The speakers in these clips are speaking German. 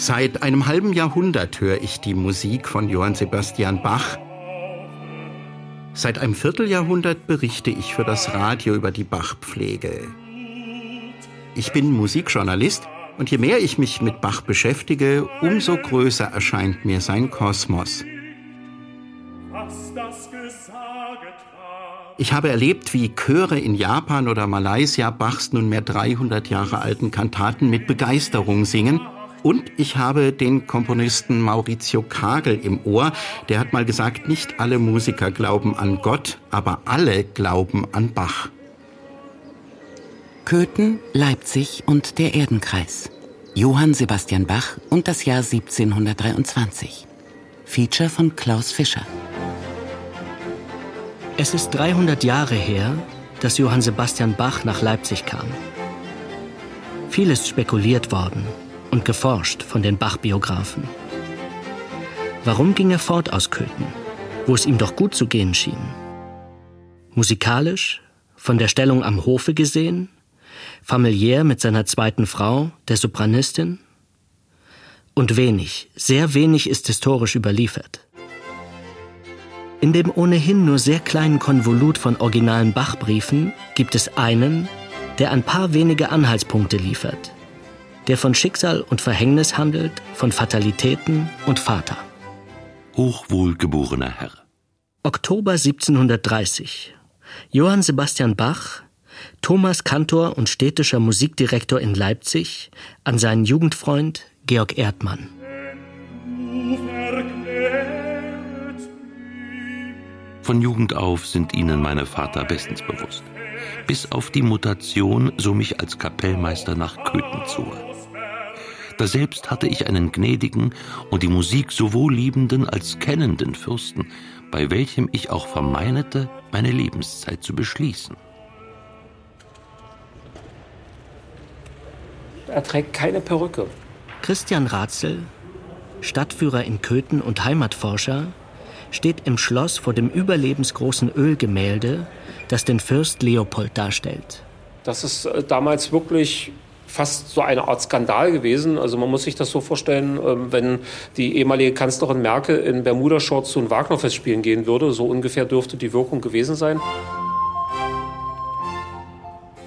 Seit einem halben Jahrhundert höre ich die Musik von Johann Sebastian Bach. Seit einem Vierteljahrhundert berichte ich für das Radio über die Bachpflege. Ich bin Musikjournalist und je mehr ich mich mit Bach beschäftige, umso größer erscheint mir sein Kosmos. Ich habe erlebt, wie Chöre in Japan oder Malaysia Bachs nunmehr 300 Jahre alten Kantaten mit Begeisterung singen – und ich habe den Komponisten Maurizio Kagel im Ohr. Der hat mal gesagt, nicht alle Musiker glauben an Gott, aber alle glauben an Bach. Köthen, Leipzig und der Erdenkreis. Johann Sebastian Bach und das Jahr 1723. Feature von Klaus Fischer. Es ist 300 Jahre her, dass Johann Sebastian Bach nach Leipzig kam. Vieles spekuliert worden, und geforscht von den Bach-Biografen. Warum ging er fort aus Köthen, wo es ihm doch gut zu gehen schien? Musikalisch, von der Stellung am Hofe gesehen, familiär mit seiner zweiten Frau, der Sopranistin? Und wenig, sehr wenig ist historisch überliefert. In dem ohnehin nur sehr kleinen Konvolut von originalen Bachbriefen gibt es einen, der ein paar wenige Anhaltspunkte liefert, der von Schicksal und Verhängnis handelt, von Fatalitäten und Vater. Hochwohlgeborener Herr. Oktober 1730. Johann Sebastian Bach, Thomas Kantor und städtischer Musikdirektor in Leipzig, an seinen Jugendfreund Georg Erdmann. Von Jugend auf sind Ihnen meine Vater bestens bewusst. Bis auf die Mutation, so mich als Kapellmeister nach Köthen zog. Daselbst hatte ich einen gnädigen und die Musik sowohl liebenden als kennenden Fürsten, bei welchem ich auch vermeinete, meine Lebenszeit zu beschließen. Er trägt keine Perücke. Christian Ratzel, Stadtführer in Köthen und Heimatforscher, steht im Schloss vor dem überlebensgroßen Ölgemälde, das den Fürst Leopold darstellt. Das ist äh, damals wirklich fast so eine Art Skandal gewesen. Also man muss sich das so vorstellen, ähm, wenn die ehemalige Kanzlerin Merkel in Bermuda-Shorts zu einem Wagner-Fest spielen gehen würde. So ungefähr dürfte die Wirkung gewesen sein.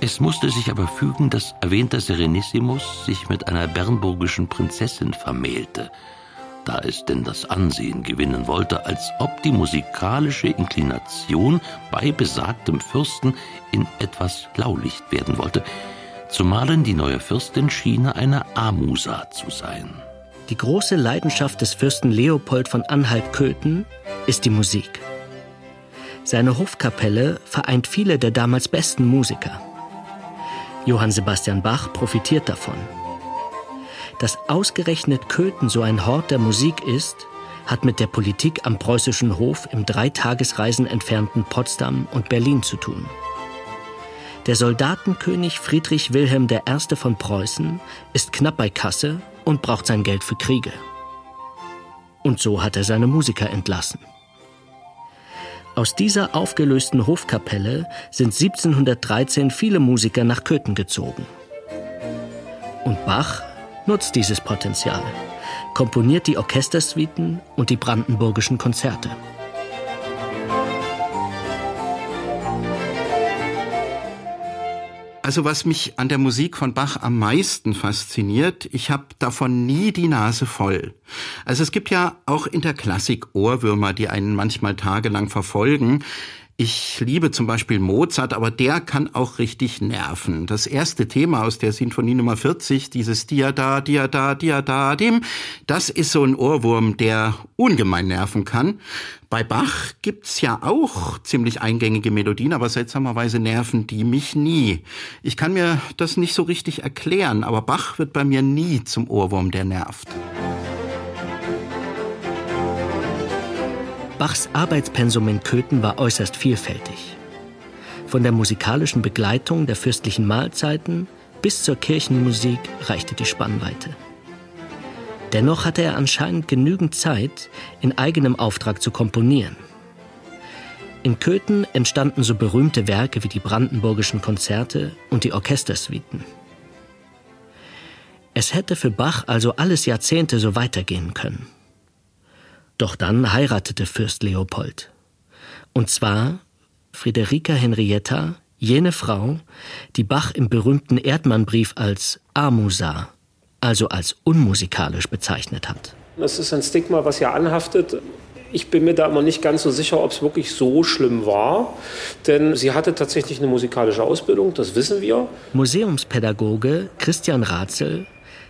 Es musste sich aber fügen, dass erwähnter Serenissimus sich mit einer bernburgischen Prinzessin vermählte, da es denn das Ansehen gewinnen wollte, als ob die musikalische Inklination bei besagtem Fürsten in etwas Blaulicht werden wollte, zumalen die neue Fürstin schiene eine Amusa zu sein. Die große Leidenschaft des Fürsten Leopold von Anhalt-Köthen ist die Musik. Seine Hofkapelle vereint viele der damals besten Musiker. Johann Sebastian Bach profitiert davon. Dass ausgerechnet Köthen so ein Hort der Musik ist, hat mit der Politik am preußischen Hof im Dreitagesreisen entfernten Potsdam und Berlin zu tun. Der Soldatenkönig Friedrich Wilhelm I. von Preußen ist knapp bei Kasse und braucht sein Geld für Kriege. Und so hat er seine Musiker entlassen. Aus dieser aufgelösten Hofkapelle sind 1713 viele Musiker nach Köthen gezogen. Und Bach nutzt dieses Potenzial, komponiert die Orchestersuiten und die brandenburgischen Konzerte. Also was mich an der Musik von Bach am meisten fasziniert, ich habe davon nie die Nase voll. Also es gibt ja auch in der Klassik Ohrwürmer, die einen manchmal tagelang verfolgen. Ich liebe zum Beispiel Mozart, aber der kann auch richtig nerven. Das erste Thema aus der Sinfonie Nummer 40, dieses Diada, Diada, Diada, dem, das ist so ein Ohrwurm, der ungemein nerven kann. Bei Bach gibt's ja auch ziemlich eingängige Melodien, aber seltsamerweise nerven die mich nie. Ich kann mir das nicht so richtig erklären, aber Bach wird bei mir nie zum Ohrwurm, der nervt. Bachs Arbeitspensum in Köthen war äußerst vielfältig. Von der musikalischen Begleitung der fürstlichen Mahlzeiten bis zur Kirchenmusik reichte die Spannweite. Dennoch hatte er anscheinend genügend Zeit, in eigenem Auftrag zu komponieren. In Köthen entstanden so berühmte Werke wie die Brandenburgischen Konzerte und die Orchestersuiten. Es hätte für Bach also alles Jahrzehnte so weitergehen können. Doch dann heiratete Fürst Leopold. Und zwar Friederika Henrietta, jene Frau, die Bach im berühmten Erdmannbrief als Amusa, also als unmusikalisch bezeichnet hat. Das ist ein Stigma, was ja anhaftet. Ich bin mir da immer nicht ganz so sicher, ob es wirklich so schlimm war, denn sie hatte tatsächlich eine musikalische Ausbildung, das wissen wir. Museumspädagoge Christian Ratzel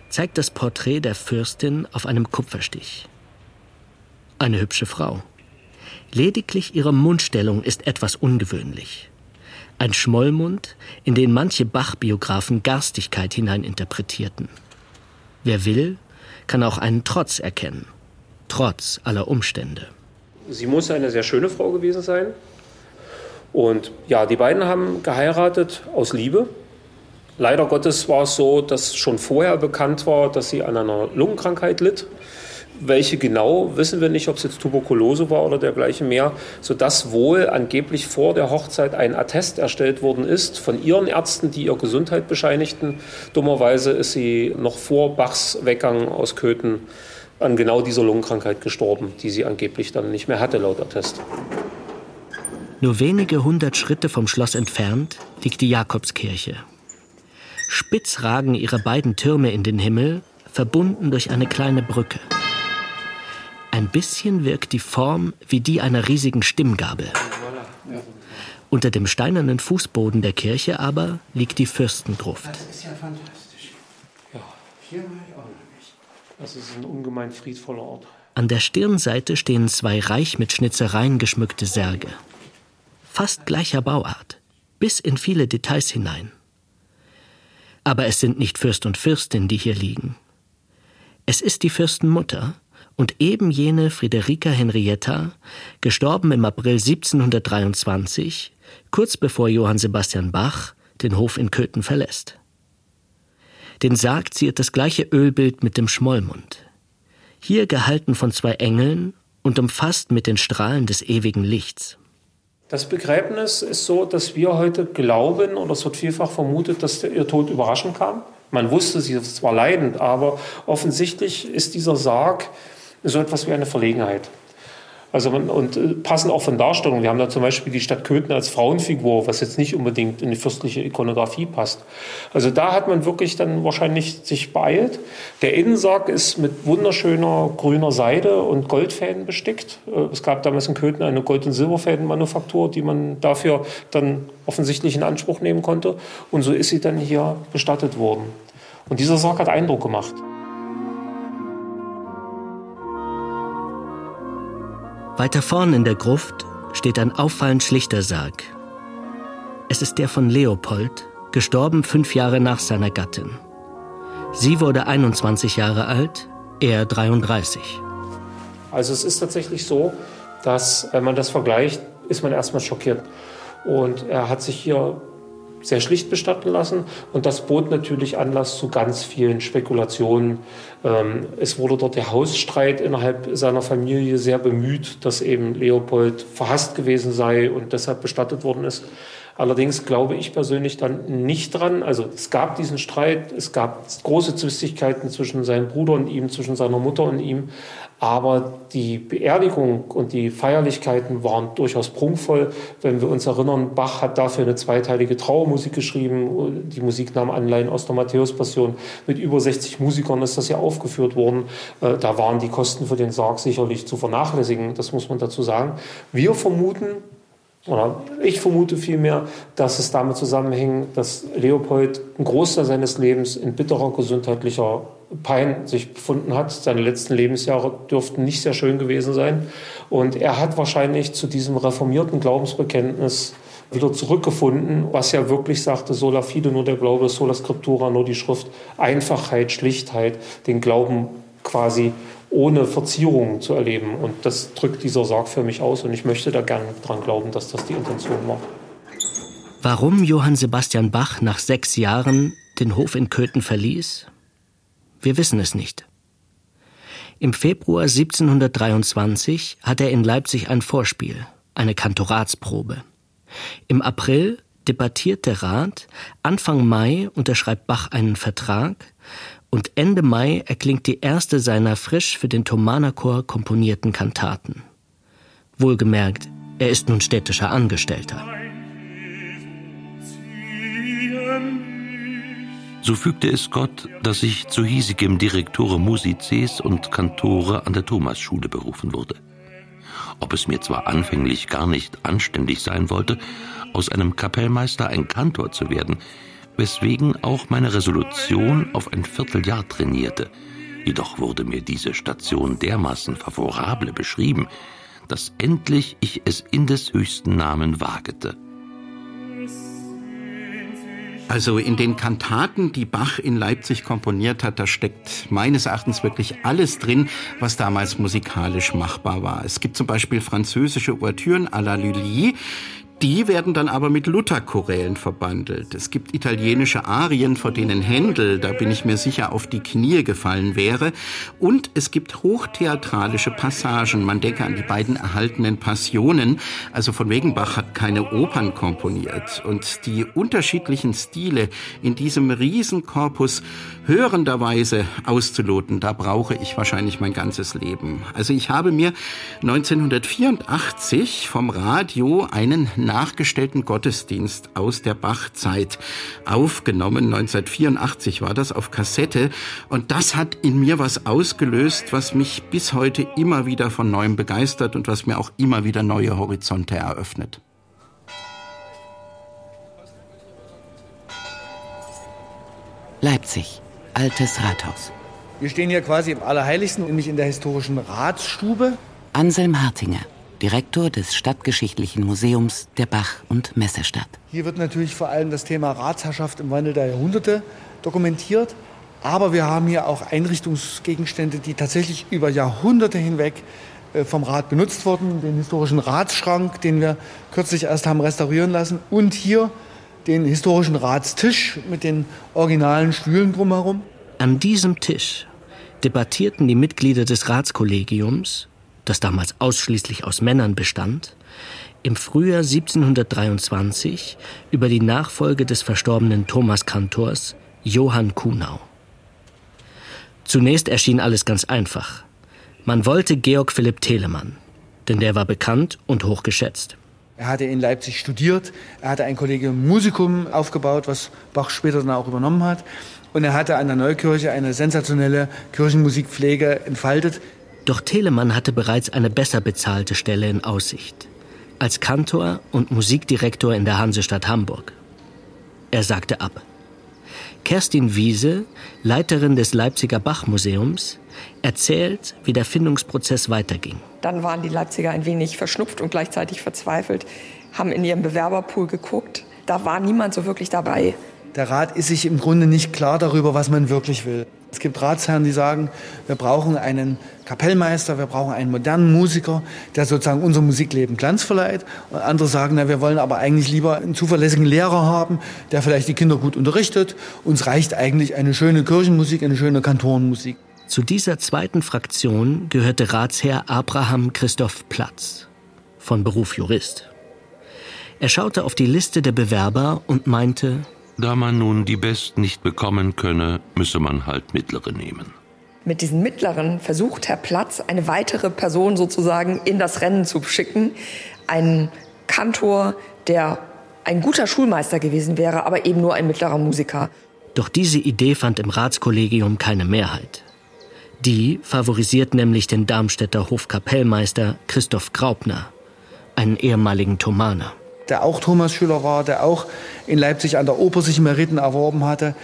zeigt das Porträt der Fürstin auf einem Kupferstich. Eine hübsche Frau. Lediglich ihre Mundstellung ist etwas ungewöhnlich. Ein Schmollmund, in den manche Bach-Biografen Garstigkeit hineininterpretierten. Wer will, kann auch einen Trotz erkennen. Trotz aller Umstände. Sie muss eine sehr schöne Frau gewesen sein. Und ja, die beiden haben geheiratet aus Liebe. Leider Gottes war es so, dass schon vorher bekannt war, dass sie an einer Lungenkrankheit litt. Welche genau, wissen wir nicht, ob es jetzt Tuberkulose war oder dergleichen mehr, sodass wohl angeblich vor der Hochzeit ein Attest erstellt worden ist von ihren Ärzten, die ihr Gesundheit bescheinigten. Dummerweise ist sie noch vor Bachs Weggang aus Köthen an genau dieser Lungenkrankheit gestorben, die sie angeblich dann nicht mehr hatte, laut Attest. Nur wenige hundert Schritte vom Schloss entfernt liegt die Jakobskirche. Spitz ragen ihre beiden Türme in den Himmel, verbunden durch eine kleine Brücke. Ein bisschen wirkt die Form wie die einer riesigen Stimmgabel. Unter dem steinernen Fußboden der Kirche aber liegt die Fürstengruft. Das ist ja fantastisch. Ja. Hier war ich auch noch nicht. Das ist ein ungemein friedvoller Ort. An der Stirnseite stehen zwei reich mit Schnitzereien geschmückte Särge. Fast gleicher Bauart, bis in viele Details hinein. Aber es sind nicht Fürst und Fürstin, die hier liegen. Es ist die Fürstenmutter, und eben jene Friederika Henrietta, gestorben im April 1723, kurz bevor Johann Sebastian Bach den Hof in Köthen verlässt. Den Sarg ziert das gleiche Ölbild mit dem Schmollmund. Hier gehalten von zwei Engeln und umfasst mit den Strahlen des ewigen Lichts. Das Begräbnis ist so, dass wir heute glauben, oder es wird vielfach vermutet, dass ihr Tod überraschend kam. Man wusste, sie ist zwar leidend, aber offensichtlich ist dieser Sarg so etwas wie eine Verlegenheit. Also man, und äh, passen auch von Darstellungen. Wir haben da zum Beispiel die Stadt Köthen als Frauenfigur, was jetzt nicht unbedingt in die fürstliche Ikonografie passt. Also da hat man wirklich dann wahrscheinlich sich beeilt. Der Innensarg ist mit wunderschöner grüner Seide und Goldfäden bestickt. Äh, es gab damals in Köthen eine Gold- und Silberfädenmanufaktur, die man dafür dann offensichtlich in Anspruch nehmen konnte. Und so ist sie dann hier bestattet worden. Und dieser Sarg hat Eindruck gemacht. Weiter vorn in der Gruft steht ein auffallend schlichter Sarg. Es ist der von Leopold, gestorben fünf Jahre nach seiner Gattin. Sie wurde 21 Jahre alt, er 33. Also es ist tatsächlich so, dass wenn man das vergleicht, ist man erstmal schockiert. Und er hat sich hier sehr schlicht bestatten lassen. Und das bot natürlich Anlass zu ganz vielen Spekulationen. Ähm, es wurde dort der Hausstreit innerhalb seiner Familie sehr bemüht, dass eben Leopold verhasst gewesen sei und deshalb bestattet worden ist. Allerdings glaube ich persönlich dann nicht dran. Also es gab diesen Streit, es gab große Zwistigkeiten zwischen seinem Bruder und ihm, zwischen seiner Mutter und ihm. Aber die Beerdigung und die Feierlichkeiten waren durchaus prunkvoll. Wenn wir uns erinnern, Bach hat dafür eine zweiteilige Trauermusik geschrieben. Die Musik nahm Anleihen aus der Matthäus-Passion. Mit über 60 Musikern ist das ja aufgeführt worden. Äh, da waren die Kosten für den Sarg sicherlich zu vernachlässigen. Das muss man dazu sagen. Wir vermuten, oder ich vermute vielmehr, dass es damit zusammenhängt, dass Leopold einen Großteil seines Lebens in bitterer gesundheitlicher Pein sich befunden hat. Seine letzten Lebensjahre dürften nicht sehr schön gewesen sein. Und er hat wahrscheinlich zu diesem reformierten Glaubensbekenntnis wieder zurückgefunden, was ja wirklich sagte, sola fide, nur der Glaube, sola scriptura, nur die Schrift, Einfachheit, Schlichtheit, den Glauben quasi ohne Verzierungen zu erleben. Und das drückt dieser Sarg für mich aus und ich möchte da gerne dran glauben, dass das die Intention war. Warum Johann Sebastian Bach nach sechs Jahren den Hof in Köthen verließ? Wir wissen es nicht. Im Februar 1723 hat er in Leipzig ein Vorspiel, eine Kantoratsprobe. Im April debattiert der Rat, Anfang Mai unterschreibt Bach einen Vertrag und Ende Mai erklingt die erste seiner frisch für den Thomanerchor komponierten Kantaten. Wohlgemerkt, er ist nun städtischer Angestellter. So fügte es Gott, dass ich zu hiesigem Direktore Musices und Kantore an der Thomasschule berufen wurde. Ob es mir zwar anfänglich gar nicht anständig sein wollte, aus einem Kapellmeister ein Kantor zu werden, weswegen auch meine Resolution auf ein Vierteljahr trainierte. Jedoch wurde mir diese Station dermaßen favorable beschrieben, dass endlich ich es in des höchsten Namen wagete. Also in den Kantaten, die Bach in Leipzig komponiert hat, da steckt meines Erachtens wirklich alles drin, was damals musikalisch machbar war. Es gibt zum Beispiel französische Ouvertüren à la Lully, die werden dann aber mit Lutherchorälen verbandelt. Es gibt italienische Arien, vor denen Händel, da bin ich mir sicher, auf die Knie gefallen wäre. Und es gibt hochtheatralische Passagen. Man denke an die beiden erhaltenen Passionen. Also von Wegenbach hat keine Opern komponiert. Und die unterschiedlichen Stile in diesem Riesenkorpus hörenderweise auszuloten, da brauche ich wahrscheinlich mein ganzes Leben. Also ich habe mir 1984 vom Radio einen nachgestellten Gottesdienst aus der Bachzeit aufgenommen. 1984 war das auf Kassette. Und das hat in mir was ausgelöst, was mich bis heute immer wieder von neuem begeistert und was mir auch immer wieder neue Horizonte eröffnet. Leipzig, altes Rathaus. Wir stehen hier quasi im Allerheiligsten, nämlich in der historischen Ratsstube. Anselm Hartinger, Direktor des Stadtgeschichtlichen Museums der Bach- und Messestadt. Hier wird natürlich vor allem das Thema Ratsherrschaft im Wandel der Jahrhunderte dokumentiert. Aber wir haben hier auch Einrichtungsgegenstände, die tatsächlich über Jahrhunderte hinweg äh, vom Rat benutzt wurden. Den historischen Ratsschrank, den wir kürzlich erst haben restaurieren lassen. Und hier den historischen Ratstisch mit den originalen Stühlen drumherum. An diesem Tisch debattierten die Mitglieder des Ratskollegiums das damals ausschließlich aus Männern bestand, im Frühjahr 1723 über die Nachfolge des verstorbenen Thomas Kantors Johann Kuhnau. Zunächst erschien alles ganz einfach. Man wollte Georg Philipp Telemann, denn der war bekannt und hochgeschätzt. Er hatte in Leipzig studiert, er hatte ein Kollegium Musikum aufgebaut, was Bach später dann auch übernommen hat. Und er hatte an der Neukirche eine sensationelle Kirchenmusikpflege entfaltet, doch Telemann hatte bereits eine besser bezahlte Stelle in Aussicht. Als Kantor und Musikdirektor in der Hansestadt Hamburg. Er sagte ab. Kerstin Wiese, Leiterin des Leipziger Bachmuseums, erzählt, wie der Findungsprozess weiterging. Dann waren die Leipziger ein wenig verschnupft und gleichzeitig verzweifelt, haben in ihrem Bewerberpool geguckt. Da war niemand so wirklich dabei. Der Rat ist sich im Grunde nicht klar darüber, was man wirklich will. Es gibt Ratsherren, die sagen, wir brauchen einen Kapellmeister, wir brauchen einen modernen Musiker, der sozusagen unser Musikleben Glanz verleiht. Und andere sagen, na, wir wollen aber eigentlich lieber einen zuverlässigen Lehrer haben, der vielleicht die Kinder gut unterrichtet. Uns reicht eigentlich eine schöne Kirchenmusik, eine schöne Kantorenmusik. Zu dieser zweiten Fraktion gehörte Ratsherr Abraham Christoph Platz, von Beruf Jurist. Er schaute auf die Liste der Bewerber und meinte, da man nun die Besten nicht bekommen könne, müsse man halt mittlere nehmen. Mit diesen mittleren versucht Herr Platz, eine weitere Person sozusagen in das Rennen zu schicken. Einen Kantor, der ein guter Schulmeister gewesen wäre, aber eben nur ein mittlerer Musiker. Doch diese Idee fand im Ratskollegium keine Mehrheit. Die favorisiert nämlich den Darmstädter Hofkapellmeister Christoph Graupner, einen ehemaligen Thomaner der auch Thomas-Schüler war, der auch in Leipzig an der Oper sich Meriten erworben hatte.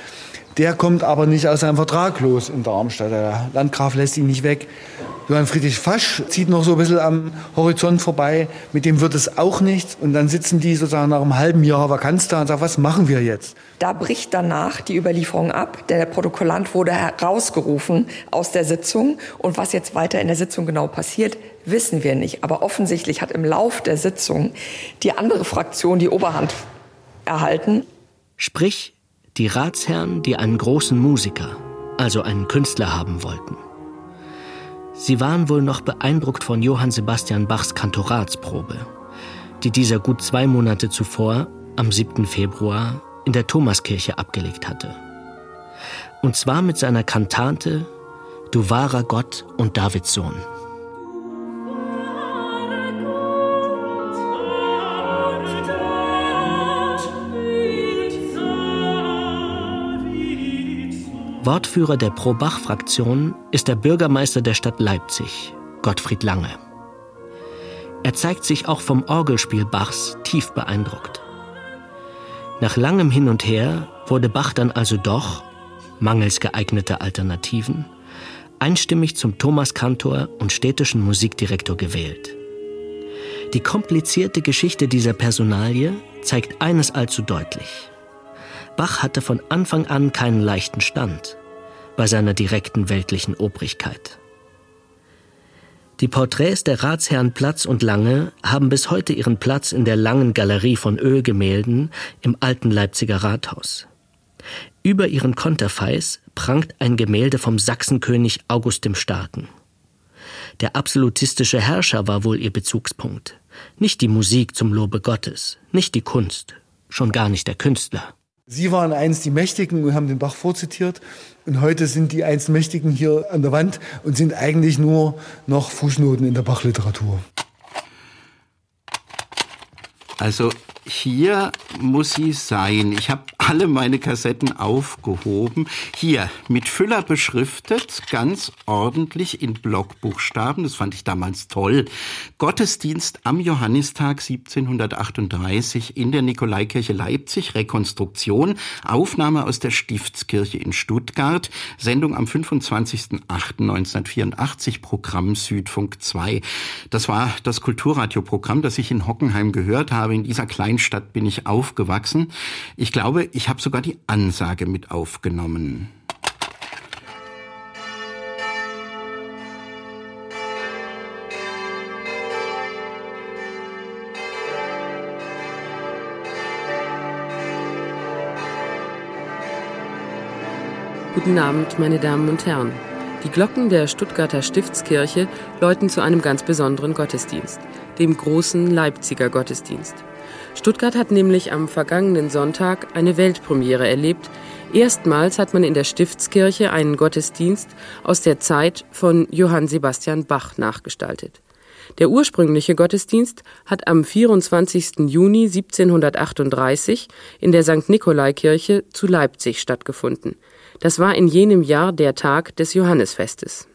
Der kommt aber nicht aus seinem Vertrag los in Darmstadt. Der Landgraf lässt ihn nicht weg. Johann Friedrich Fasch zieht noch so ein bisschen am Horizont vorbei. Mit dem wird es auch nichts. Und dann sitzen die sozusagen nach einem halben Jahr Vakanz da und sagen, was machen wir jetzt? Da bricht danach die Überlieferung ab. Der Protokollant wurde herausgerufen aus der Sitzung. Und was jetzt weiter in der Sitzung genau passiert, wissen wir nicht. Aber offensichtlich hat im Lauf der Sitzung die andere Fraktion die Oberhand erhalten. Sprich, die Ratsherren, die einen großen Musiker, also einen Künstler haben wollten. Sie waren wohl noch beeindruckt von Johann Sebastian Bachs Kantoratsprobe, die dieser gut zwei Monate zuvor, am 7. Februar, in der Thomaskirche abgelegt hatte. Und zwar mit seiner Kantate Du wahrer Gott und Davids Sohn. Wortführer der Pro-Bach-Fraktion ist der Bürgermeister der Stadt Leipzig, Gottfried Lange. Er zeigt sich auch vom Orgelspiel Bachs tief beeindruckt. Nach langem Hin und Her wurde Bach dann also doch, mangels geeigneter Alternativen, einstimmig zum Thomaskantor und städtischen Musikdirektor gewählt. Die komplizierte Geschichte dieser Personalie zeigt eines allzu deutlich. Bach hatte von Anfang an keinen leichten Stand bei seiner direkten weltlichen Obrigkeit. Die Porträts der Ratsherren Platz und Lange haben bis heute ihren Platz in der langen Galerie von Ölgemälden im alten Leipziger Rathaus. Über ihren Konterfeis prangt ein Gemälde vom Sachsenkönig August dem Starken. Der absolutistische Herrscher war wohl ihr Bezugspunkt. Nicht die Musik zum Lobe Gottes, nicht die Kunst, schon gar nicht der Künstler. Sie waren einst die Mächtigen und haben den Bach vorzitiert. Und heute sind die einst Mächtigen hier an der Wand und sind eigentlich nur noch Fußnoten in der Bachliteratur. Also hier muss sie sein. Ich habe alle meine Kassetten aufgehoben. Hier, mit Füller beschriftet, ganz ordentlich in Blockbuchstaben. Das fand ich damals toll. Gottesdienst am Johannistag 1738 in der Nikolaikirche Leipzig. Rekonstruktion. Aufnahme aus der Stiftskirche in Stuttgart. Sendung am 25.08.1984. Programm Südfunk 2. Das war das Kulturradioprogramm, das ich in Hockenheim gehört habe. In dieser kleinen Stadt bin ich aufgewachsen. Ich glaube, ich habe sogar die Ansage mit aufgenommen. Guten Abend, meine Damen und Herren. Die Glocken der Stuttgarter Stiftskirche läuten zu einem ganz besonderen Gottesdienst, dem großen Leipziger Gottesdienst. Stuttgart hat nämlich am vergangenen Sonntag eine Weltpremiere erlebt. Erstmals hat man in der Stiftskirche einen Gottesdienst aus der Zeit von Johann Sebastian Bach nachgestaltet. Der ursprüngliche Gottesdienst hat am 24. Juni 1738 in der St. Nikolaikirche zu Leipzig stattgefunden. Das war in jenem Jahr der Tag des Johannesfestes.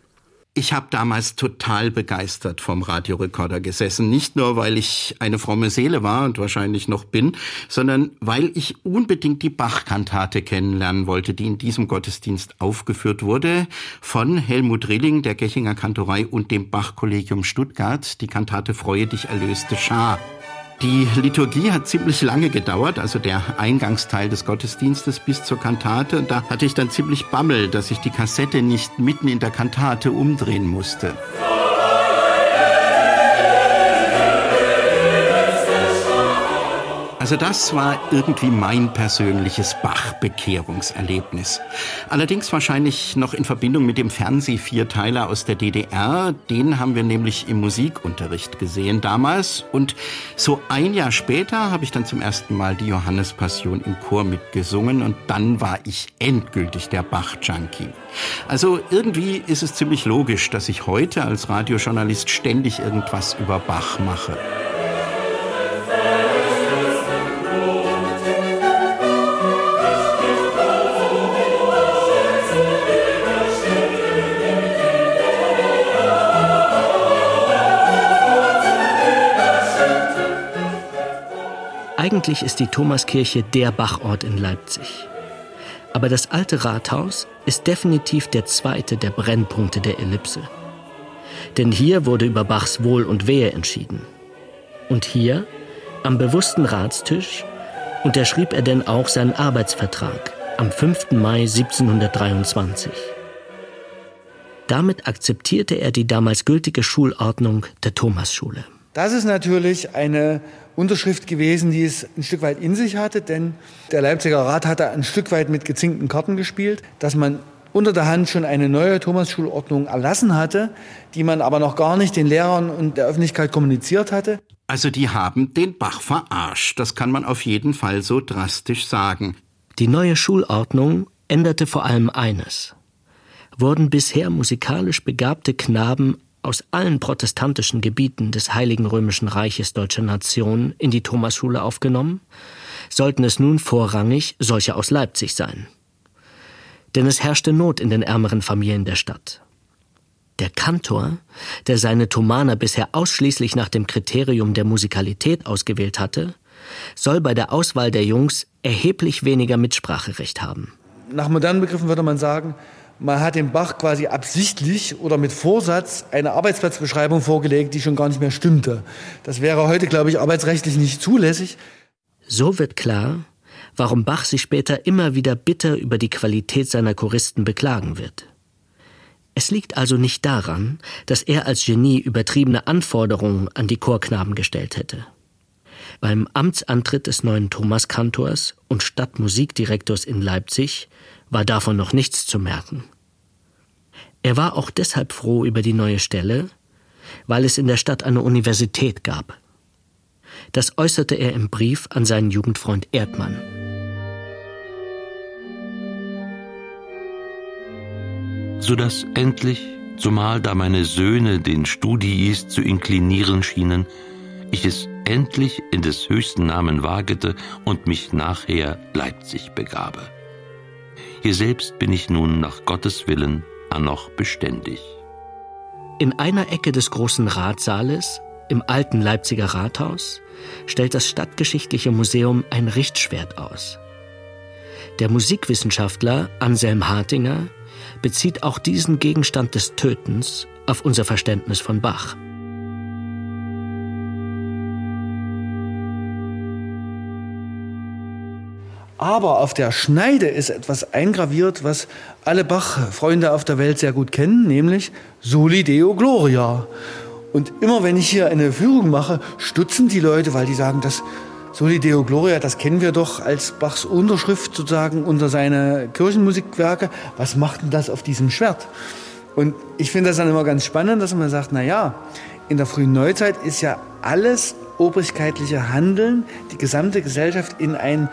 Ich habe damals total begeistert vom Radiorekorder gesessen. Nicht nur, weil ich eine fromme Seele war und wahrscheinlich noch bin, sondern weil ich unbedingt die Bach-Kantate kennenlernen wollte, die in diesem Gottesdienst aufgeführt wurde von Helmut Rilling, der Gechinger Kantorei und dem Bach-Kollegium Stuttgart, die Kantate Freue dich erlöste Schar. Die Liturgie hat ziemlich lange gedauert, also der Eingangsteil des Gottesdienstes bis zur Kantate. Und da hatte ich dann ziemlich Bammel, dass ich die Kassette nicht mitten in der Kantate umdrehen musste. Also das war irgendwie mein persönliches Bach-Bekehrungserlebnis. Allerdings wahrscheinlich noch in Verbindung mit dem Fernsehvierteiler aus der DDR. Den haben wir nämlich im Musikunterricht gesehen damals. Und so ein Jahr später habe ich dann zum ersten Mal die Johannespassion im Chor mitgesungen. Und dann war ich endgültig der Bach-Junkie. Also irgendwie ist es ziemlich logisch, dass ich heute als Radiojournalist ständig irgendwas über Bach mache. Eigentlich ist die Thomaskirche der Bachort in Leipzig. Aber das alte Rathaus ist definitiv der zweite der Brennpunkte der Ellipse. Denn hier wurde über Bachs Wohl und Wehe entschieden. Und hier, am bewussten Ratstisch, unterschrieb er denn auch seinen Arbeitsvertrag am 5. Mai 1723. Damit akzeptierte er die damals gültige Schulordnung der Thomasschule. Das ist natürlich eine Unterschrift gewesen, die es ein Stück weit in sich hatte, denn der Leipziger Rat hatte ein Stück weit mit gezinkten Karten gespielt, dass man unter der Hand schon eine neue Thomas-Schulordnung erlassen hatte, die man aber noch gar nicht den Lehrern und der Öffentlichkeit kommuniziert hatte. Also die haben den Bach verarscht, das kann man auf jeden Fall so drastisch sagen. Die neue Schulordnung änderte vor allem eines. Wurden bisher musikalisch begabte Knaben aus allen protestantischen Gebieten des Heiligen Römischen Reiches deutscher Nation in die Thomasschule aufgenommen, sollten es nun vorrangig solche aus Leipzig sein. Denn es herrschte Not in den ärmeren Familien der Stadt. Der Kantor, der seine Thomaner bisher ausschließlich nach dem Kriterium der Musikalität ausgewählt hatte, soll bei der Auswahl der Jungs erheblich weniger Mitspracherecht haben. Nach modernen Begriffen würde man sagen, man hat dem Bach quasi absichtlich oder mit Vorsatz eine Arbeitsplatzbeschreibung vorgelegt, die schon gar nicht mehr stimmte. Das wäre heute, glaube ich, arbeitsrechtlich nicht zulässig. So wird klar, warum Bach sich später immer wieder bitter über die Qualität seiner Choristen beklagen wird. Es liegt also nicht daran, dass er als Genie übertriebene Anforderungen an die Chorknaben gestellt hätte. Beim Amtsantritt des neuen Thomaskantors und Stadtmusikdirektors in Leipzig war davon noch nichts zu merken. Er war auch deshalb froh über die neue Stelle, weil es in der Stadt eine Universität gab. Das äußerte er im Brief an seinen Jugendfreund Erdmann. Sodass endlich, zumal da meine Söhne den Studiis zu inklinieren schienen, ich es endlich in des höchsten Namen wagete und mich nachher Leipzig begabe. Hier selbst bin ich nun nach Gottes Willen noch beständig. In einer Ecke des großen Ratsaales, im alten Leipziger Rathaus, stellt das Stadtgeschichtliche Museum ein Richtschwert aus. Der Musikwissenschaftler Anselm Hartinger bezieht auch diesen Gegenstand des Tötens auf unser Verständnis von Bach. Aber auf der Schneide ist etwas eingraviert, was alle Bach-Freunde auf der Welt sehr gut kennen, nämlich Soli Deo Gloria. Und immer wenn ich hier eine Führung mache, stutzen die Leute, weil die sagen, das Soli Deo Gloria, das kennen wir doch als Bachs Unterschrift sozusagen unter seine Kirchenmusikwerke. Was macht denn das auf diesem Schwert? Und ich finde das dann immer ganz spannend, dass man sagt, na ja, in der frühen Neuzeit ist ja alles obrigkeitliche Handeln, die gesamte Gesellschaft in ein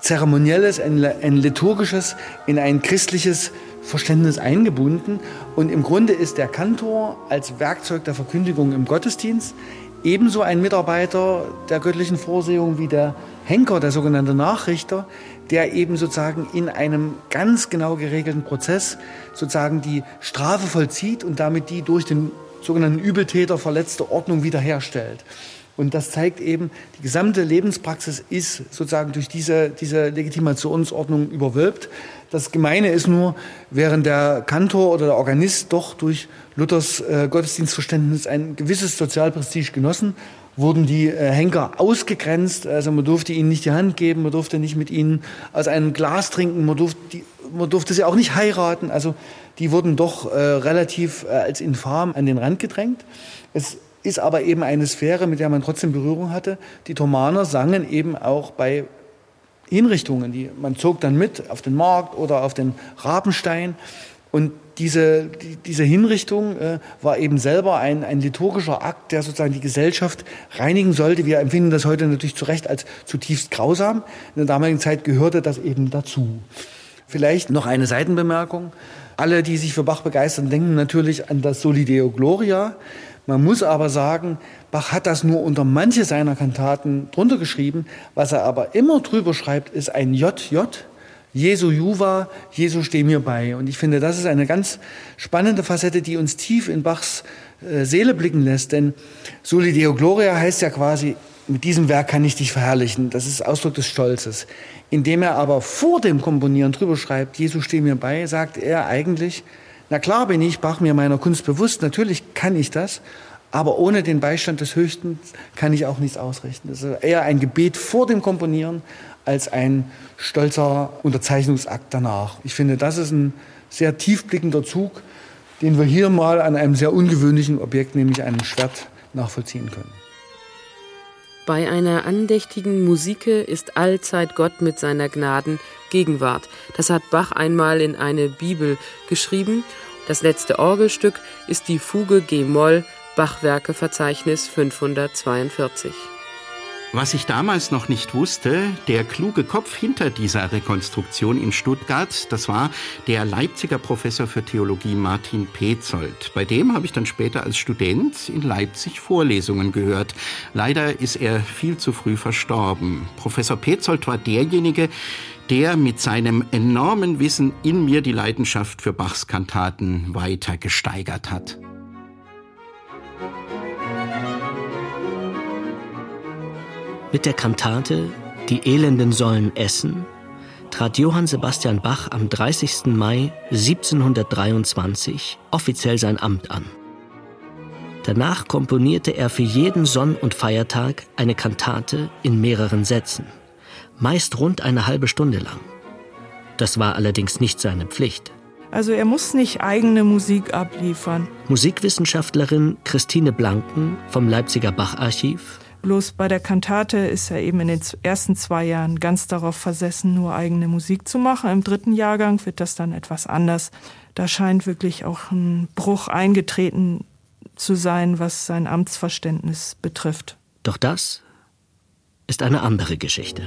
zeremonielles, ein, ein liturgisches, in ein christliches Verständnis eingebunden. Und im Grunde ist der Kantor als Werkzeug der Verkündigung im Gottesdienst ebenso ein Mitarbeiter der göttlichen Vorsehung wie der Henker, der sogenannte Nachrichter, der eben sozusagen in einem ganz genau geregelten Prozess sozusagen die Strafe vollzieht und damit die durch den sogenannten Übeltäter verletzte Ordnung wiederherstellt. Und das zeigt eben, die gesamte Lebenspraxis ist sozusagen durch diese, diese Legitimationsordnung überwölbt. Das Gemeine ist nur, während der Kantor oder der Organist doch durch Luthers äh, Gottesdienstverständnis ein gewisses Sozialprestige genossen, wurden die äh, Henker ausgegrenzt. Also man durfte ihnen nicht die Hand geben, man durfte nicht mit ihnen aus einem Glas trinken, man durfte, die, man durfte sie auch nicht heiraten. Also die wurden doch äh, relativ äh, als infam an den Rand gedrängt. Es ist aber eben eine Sphäre, mit der man trotzdem Berührung hatte. Die Thomaner sangen eben auch bei Hinrichtungen. Die, man zog dann mit auf den Markt oder auf den Rabenstein. Und diese, die, diese Hinrichtung äh, war eben selber ein, ein liturgischer Akt, der sozusagen die Gesellschaft reinigen sollte. Wir empfinden das heute natürlich zu Recht als zutiefst grausam. In der damaligen Zeit gehörte das eben dazu. Vielleicht noch eine Seitenbemerkung. Alle, die sich für Bach begeistern, denken natürlich an das Solideo Gloria. Man muss aber sagen, Bach hat das nur unter manche seiner Kantaten drunter geschrieben. Was er aber immer drüber schreibt, ist ein JJ. Jesu Juva, Jesu steh mir bei. Und ich finde, das ist eine ganz spannende Facette, die uns tief in Bachs äh, Seele blicken lässt. Denn Soli Deo Gloria heißt ja quasi, mit diesem Werk kann ich dich verherrlichen. Das ist Ausdruck des Stolzes. Indem er aber vor dem Komponieren drüber schreibt, Jesu steh mir bei, sagt er eigentlich, na klar bin ich Bach mir meiner Kunst bewusst, natürlich kann ich das, aber ohne den Beistand des Höchsten kann ich auch nichts ausrichten. Das ist eher ein Gebet vor dem Komponieren als ein stolzer Unterzeichnungsakt danach. Ich finde, das ist ein sehr tiefblickender Zug, den wir hier mal an einem sehr ungewöhnlichen Objekt, nämlich einem Schwert, nachvollziehen können. Bei einer andächtigen Musike ist allzeit Gott mit seiner Gnaden Gegenwart. Das hat Bach einmal in eine Bibel geschrieben. Das letzte Orgelstück ist die Fuge G-Moll Bachwerke Verzeichnis 542. Was ich damals noch nicht wusste, der kluge Kopf hinter dieser Rekonstruktion in Stuttgart, das war der Leipziger Professor für Theologie Martin Petzold. Bei dem habe ich dann später als Student in Leipzig Vorlesungen gehört. Leider ist er viel zu früh verstorben. Professor Petzold war derjenige, der mit seinem enormen Wissen in mir die Leidenschaft für Bachs Kantaten weiter gesteigert hat. Mit der Kantate Die Elenden sollen essen trat Johann Sebastian Bach am 30. Mai 1723 offiziell sein Amt an. Danach komponierte er für jeden Sonn- und Feiertag eine Kantate in mehreren Sätzen, meist rund eine halbe Stunde lang. Das war allerdings nicht seine Pflicht. Also er muss nicht eigene Musik abliefern. Musikwissenschaftlerin Christine Blanken vom Leipziger Bacharchiv Bloß bei der Kantate ist er eben in den ersten zwei Jahren ganz darauf versessen, nur eigene Musik zu machen. Im dritten Jahrgang wird das dann etwas anders. Da scheint wirklich auch ein Bruch eingetreten zu sein, was sein Amtsverständnis betrifft. Doch das ist eine andere Geschichte.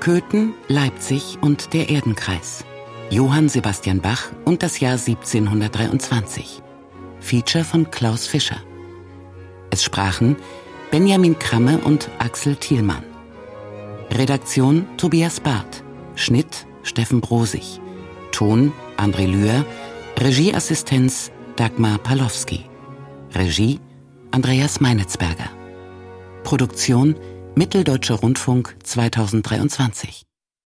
Köthen, Leipzig und der Erdenkreis. Johann Sebastian Bach und das Jahr 1723. Feature von Klaus Fischer. Es sprachen Benjamin Kramme und Axel Thielmann. Redaktion Tobias Barth. Schnitt Steffen Brosig. Ton André Lühr. Regieassistenz Dagmar Palowski. Regie Andreas Meinitzberger. Produktion Mitteldeutscher Rundfunk 2023.